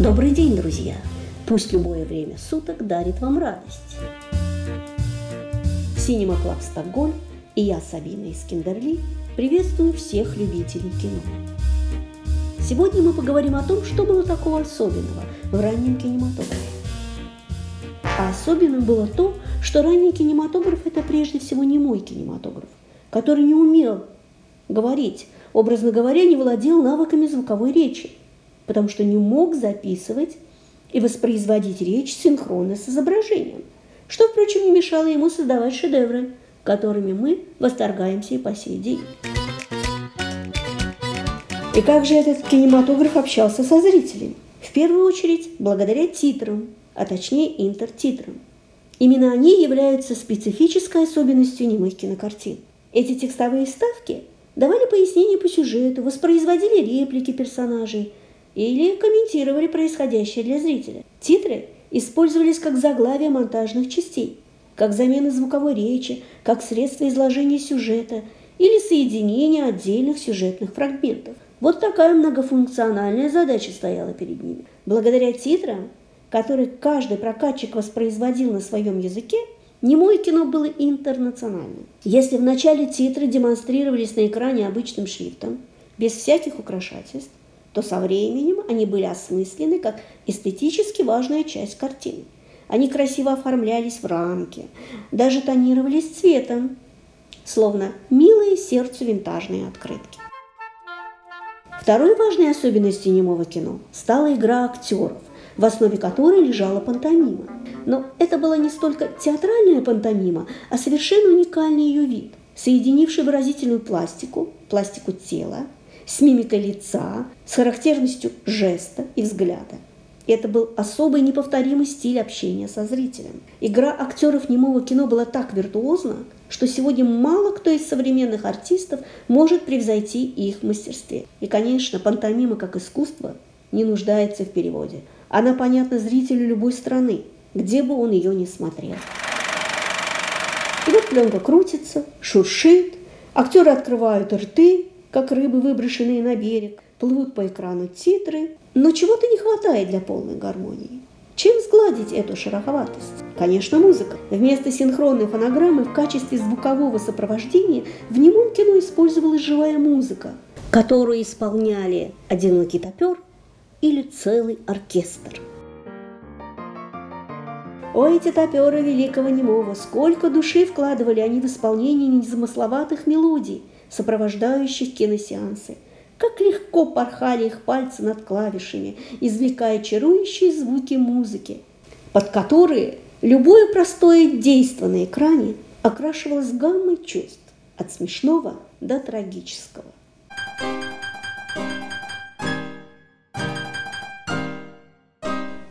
Добрый день, друзья! Пусть любое время суток дарит вам радость. Cinema Club Стокгольм и я, Сабина Искендерли, приветствую всех любителей кино. Сегодня мы поговорим о том, что было такого особенного в раннем кинематографе. А особенным было то, что ранний кинематограф – это прежде всего немой кинематограф, который не умел говорить, образно говоря, не владел навыками звуковой речи, потому что не мог записывать и воспроизводить речь синхронно с изображением, что, впрочем, не мешало ему создавать шедевры, которыми мы восторгаемся и по сей день. И как же этот кинематограф общался со зрителями? В первую очередь, благодаря титрам, а точнее интертитрам. Именно они являются специфической особенностью немых кинокартин. Эти текстовые вставки давали пояснения по сюжету, воспроизводили реплики персонажей или комментировали происходящее для зрителя. Титры использовались как заглавие монтажных частей, как замена звуковой речи, как средство изложения сюжета или соединения отдельных сюжетных фрагментов. Вот такая многофункциональная задача стояла перед ними. Благодаря титрам, которые каждый прокатчик воспроизводил на своем языке, Немое кино было интернациональным. Если в начале титры демонстрировались на экране обычным шрифтом, без всяких украшательств, то со временем они были осмыслены как эстетически важная часть картины. Они красиво оформлялись в рамке, даже тонировались цветом, словно милые сердцу винтажные открытки. Второй важной особенностью немого кино стала игра актеров, в основе которой лежала пантомима. Но это была не столько театральная пантомима, а совершенно уникальный ее вид, соединивший выразительную пластику, пластику тела, с мимикой лица, с характерностью жеста и взгляда. Это был особый неповторимый стиль общения со зрителем. Игра актеров немого кино была так виртуозна, что сегодня мало кто из современных артистов может превзойти их мастерстве. И, конечно, пантомима как искусство не нуждается в переводе. Она понятна зрителю любой страны, где бы он ее ни смотрел. И вот пленка крутится, шуршит, актеры открывают рты, как рыбы, выброшенные на берег, плывут по экрану титры, но чего-то не хватает для полной гармонии. Чем сгладить эту шероховатость? Конечно, музыка. Вместо синхронной фонограммы в качестве звукового сопровождения в немом кино использовалась живая музыка, которую исполняли одинокий топер или целый оркестр. О, эти топеры великого немого! Сколько души вкладывали они в исполнение незамысловатых мелодий, сопровождающих киносеансы. Как легко порхали их пальцы над клавишами, извлекая чарующие звуки музыки, под которые любое простое действо на экране окрашивалось гаммой чувств от смешного до трагического.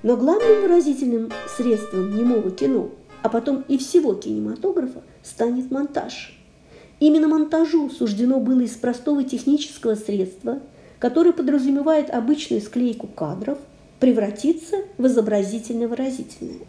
Но главным выразительным средством немого кино, а потом и всего кинематографа, станет монтаж. Именно монтажу суждено было из простого технического средства, которое подразумевает обычную склейку кадров, превратиться в изобразительно-выразительное.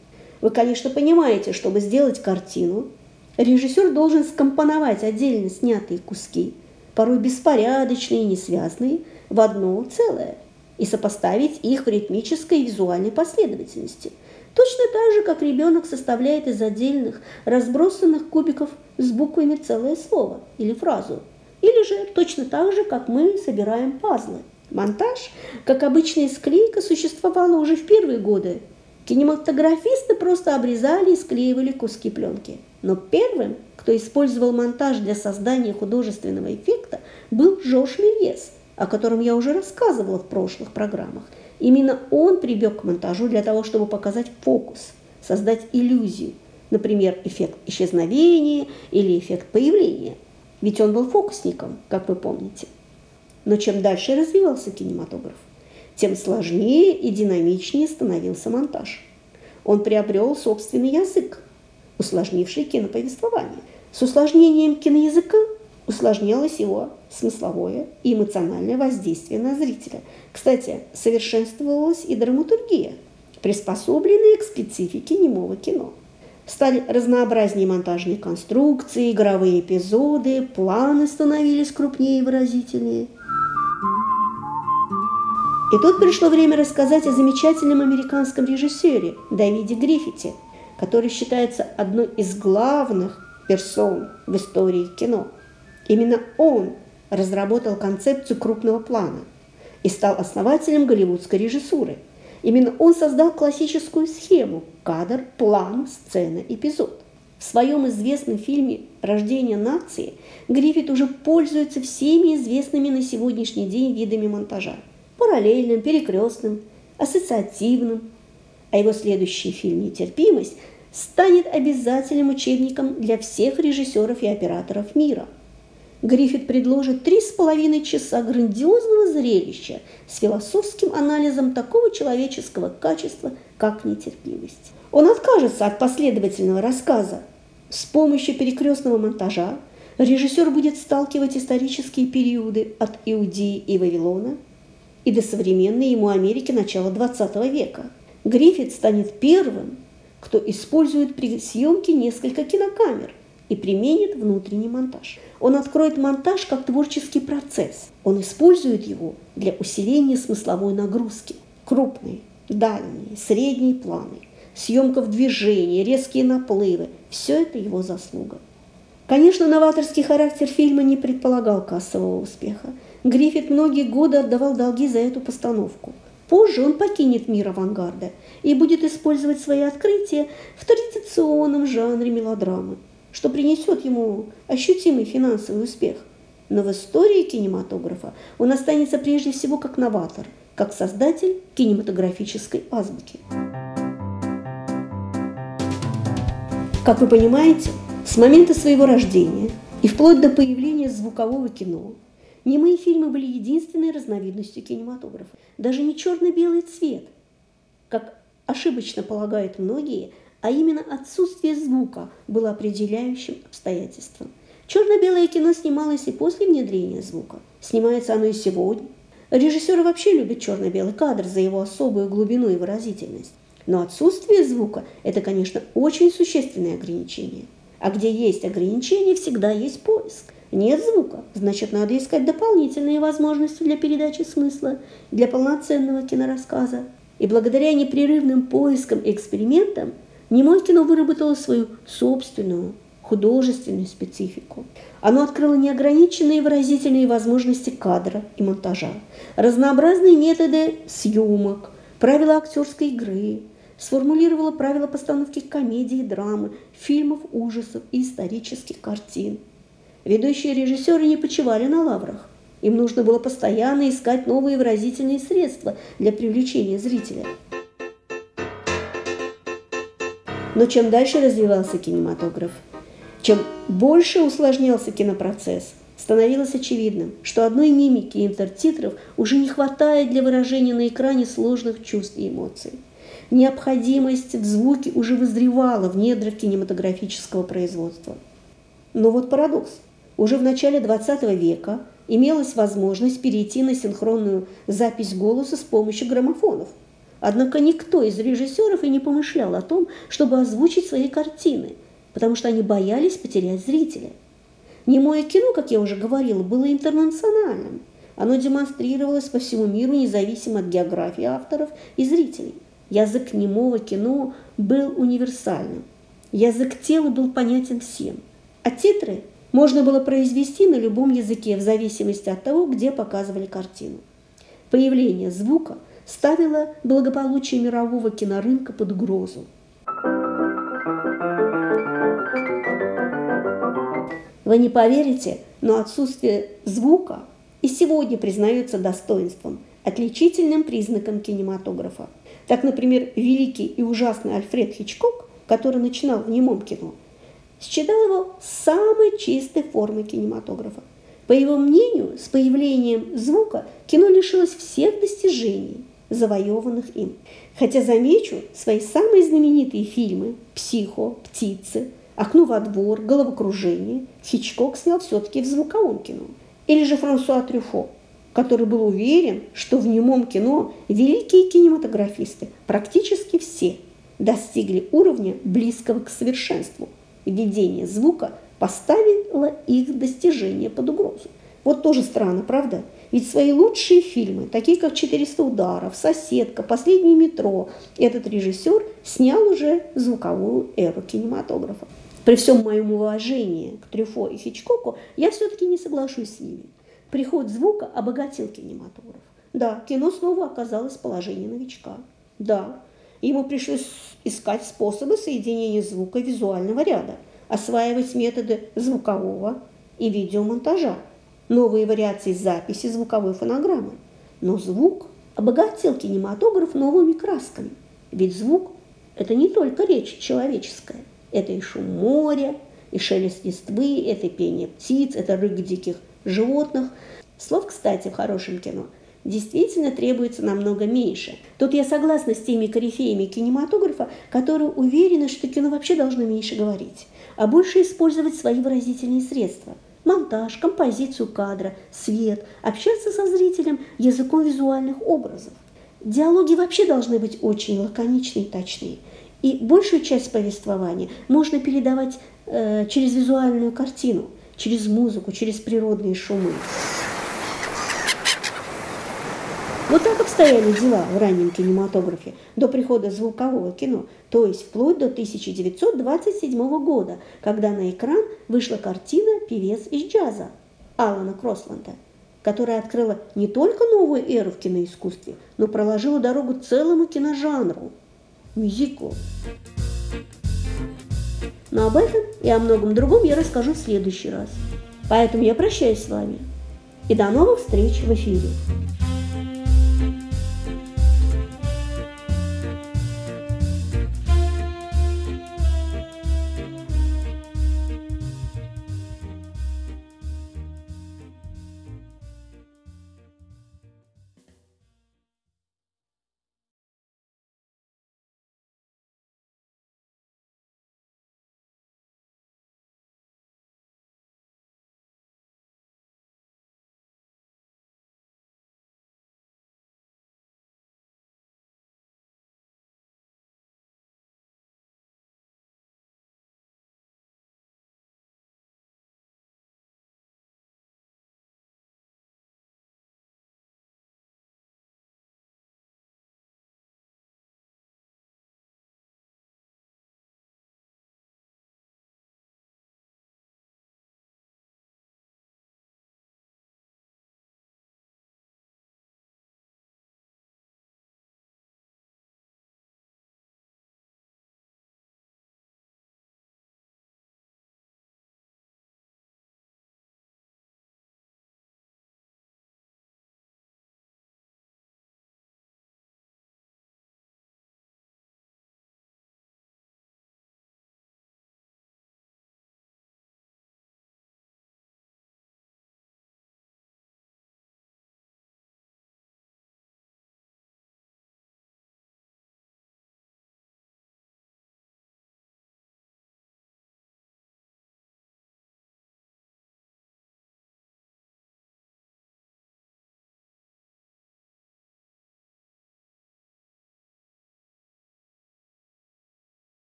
Вы, конечно, понимаете, чтобы сделать картину, режиссер должен скомпоновать отдельно снятые куски, порой беспорядочные и несвязные, в одно целое – и сопоставить их в ритмической и визуальной последовательности. Точно так же, как ребенок составляет из отдельных разбросанных кубиков с буквами целое слово или фразу. Или же точно так же, как мы собираем пазлы. Монтаж, как обычная склейка, существовала уже в первые годы. Кинематографисты просто обрезали и склеивали куски пленки. Но первым, кто использовал монтаж для создания художественного эффекта, был Жорж Мельес – о котором я уже рассказывала в прошлых программах. Именно он прибег к монтажу для того, чтобы показать фокус, создать иллюзию, например, эффект исчезновения или эффект появления. Ведь он был фокусником, как вы помните. Но чем дальше развивался кинематограф, тем сложнее и динамичнее становился монтаж. Он приобрел собственный язык, усложнивший киноповествование. С усложнением киноязыка усложнялось его смысловое и эмоциональное воздействие на зрителя. Кстати, совершенствовалась и драматургия, приспособленная к специфике немого кино. Стали разнообразнее монтажные конструкции, игровые эпизоды, планы становились крупнее и выразительнее. И тут пришло время рассказать о замечательном американском режиссере Давиде Гриффите, который считается одной из главных персон в истории кино. Именно он разработал концепцию крупного плана и стал основателем голливудской режиссуры. Именно он создал классическую схему – кадр, план, сцена, эпизод. В своем известном фильме «Рождение нации» Гриффит уже пользуется всеми известными на сегодняшний день видами монтажа – параллельным, перекрестным, ассоциативным. А его следующий фильм «Нетерпимость» станет обязательным учебником для всех режиссеров и операторов мира – Гриффит предложит три с половиной часа грандиозного зрелища с философским анализом такого человеческого качества, как нетерпимость. Он откажется от последовательного рассказа. С помощью перекрестного монтажа режиссер будет сталкивать исторические периоды от Иудеи и Вавилона и до современной ему Америки начала XX века. Гриффит станет первым, кто использует при съемке несколько кинокамер и применит внутренний монтаж. Он откроет монтаж как творческий процесс. Он использует его для усиления смысловой нагрузки. Крупные, дальние, средние планы, съемка в движении, резкие наплывы – все это его заслуга. Конечно, новаторский характер фильма не предполагал кассового успеха. Гриффит многие годы отдавал долги за эту постановку. Позже он покинет мир авангарда и будет использовать свои открытия в традиционном жанре мелодрамы – что принесет ему ощутимый финансовый успех. Но в истории кинематографа он останется прежде всего как новатор, как создатель кинематографической азбуки. Как вы понимаете, с момента своего рождения и вплоть до появления звукового кино немые фильмы были единственной разновидностью кинематографа. Даже не черно-белый цвет, как ошибочно полагают многие, а именно отсутствие звука было определяющим обстоятельством. Черно-белое кино снималось и после внедрения звука. Снимается оно и сегодня. Режиссеры вообще любят черно-белый кадр за его особую глубину и выразительность. Но отсутствие звука – это, конечно, очень существенное ограничение. А где есть ограничения, всегда есть поиск. Нет звука, значит, надо искать дополнительные возможности для передачи смысла, для полноценного кинорассказа. И благодаря непрерывным поискам и экспериментам – Немое кино выработало свою собственную художественную специфику. Оно открыло неограниченные выразительные возможности кадра и монтажа, разнообразные методы съемок, правила актерской игры, сформулировало правила постановки комедии, драмы, фильмов ужасов и исторических картин. Ведущие режиссеры не почивали на лаврах. Им нужно было постоянно искать новые выразительные средства для привлечения зрителя. Но чем дальше развивался кинематограф, чем больше усложнялся кинопроцесс, становилось очевидным, что одной мимики и интертитров уже не хватает для выражения на экране сложных чувств и эмоций. Необходимость в звуке уже вызревала в недрах кинематографического производства. Но вот парадокс. Уже в начале 20 века имелась возможность перейти на синхронную запись голоса с помощью граммофонов – Однако никто из режиссеров и не помышлял о том, чтобы озвучить свои картины, потому что они боялись потерять зрителя. Немое кино, как я уже говорила, было интернациональным. Оно демонстрировалось по всему миру независимо от географии авторов и зрителей. Язык немого кино был универсальным. Язык тела был понятен всем. А титры можно было произвести на любом языке в зависимости от того, где показывали картину. Появление звука – ставила благополучие мирового кинорынка под угрозу. Вы не поверите, но отсутствие звука и сегодня признается достоинством, отличительным признаком кинематографа. Так, например, великий и ужасный Альфред Хичкок, который начинал в немом кино, считал его самой чистой формой кинематографа. По его мнению, с появлением звука кино лишилось всех достижений, завоеванных им. Хотя замечу, свои самые знаменитые фильмы «Психо», «Птицы», «Окно во двор», «Головокружение» Хичкок снял все-таки в звуковом кино. Или же Франсуа Трюфо, который был уверен, что в немом кино великие кинематографисты, практически все, достигли уровня близкого к совершенству. Введение звука поставило их достижение под угрозу. Вот тоже странно, правда? Ведь свои лучшие фильмы, такие как «400 ударов», «Соседка», «Последнее метро», этот режиссер снял уже звуковую эру кинематографа. При всем моем уважении к Трюфо и Хичкоку я все-таки не соглашусь с ними. Приход звука обогатил кинематограф. Да, кино снова оказалось в положении новичка. Да, ему пришлось искать способы соединения звука и визуального ряда, осваивать методы звукового и видеомонтажа, новые вариации записи звуковой фонограммы. Но звук обогатил кинематограф новыми красками. Ведь звук – это не только речь человеческая, это и шум моря, и шелест листвы, это пение птиц, это рык диких животных. Слов, кстати, в хорошем кино действительно требуется намного меньше. Тут я согласна с теми корифеями кинематографа, которые уверены, что кино вообще должно меньше говорить, а больше использовать свои выразительные средства – монтаж, композицию кадра, свет, общаться со зрителем языком визуальных образов. Диалоги вообще должны быть очень лаконичные и точные. И большую часть повествования можно передавать э, через визуальную картину, через музыку, через природные шумы. Вот так обстояли дела в раннем кинематографе до прихода звукового кино, то есть вплоть до 1927 года, когда на экран вышла картина «Певец из джаза» Алана Кросланда, которая открыла не только новую эру в киноискусстве, но проложила дорогу целому киножанру – мюзиклу. Но об этом и о многом другом я расскажу в следующий раз. Поэтому я прощаюсь с вами. И до новых встреч в эфире.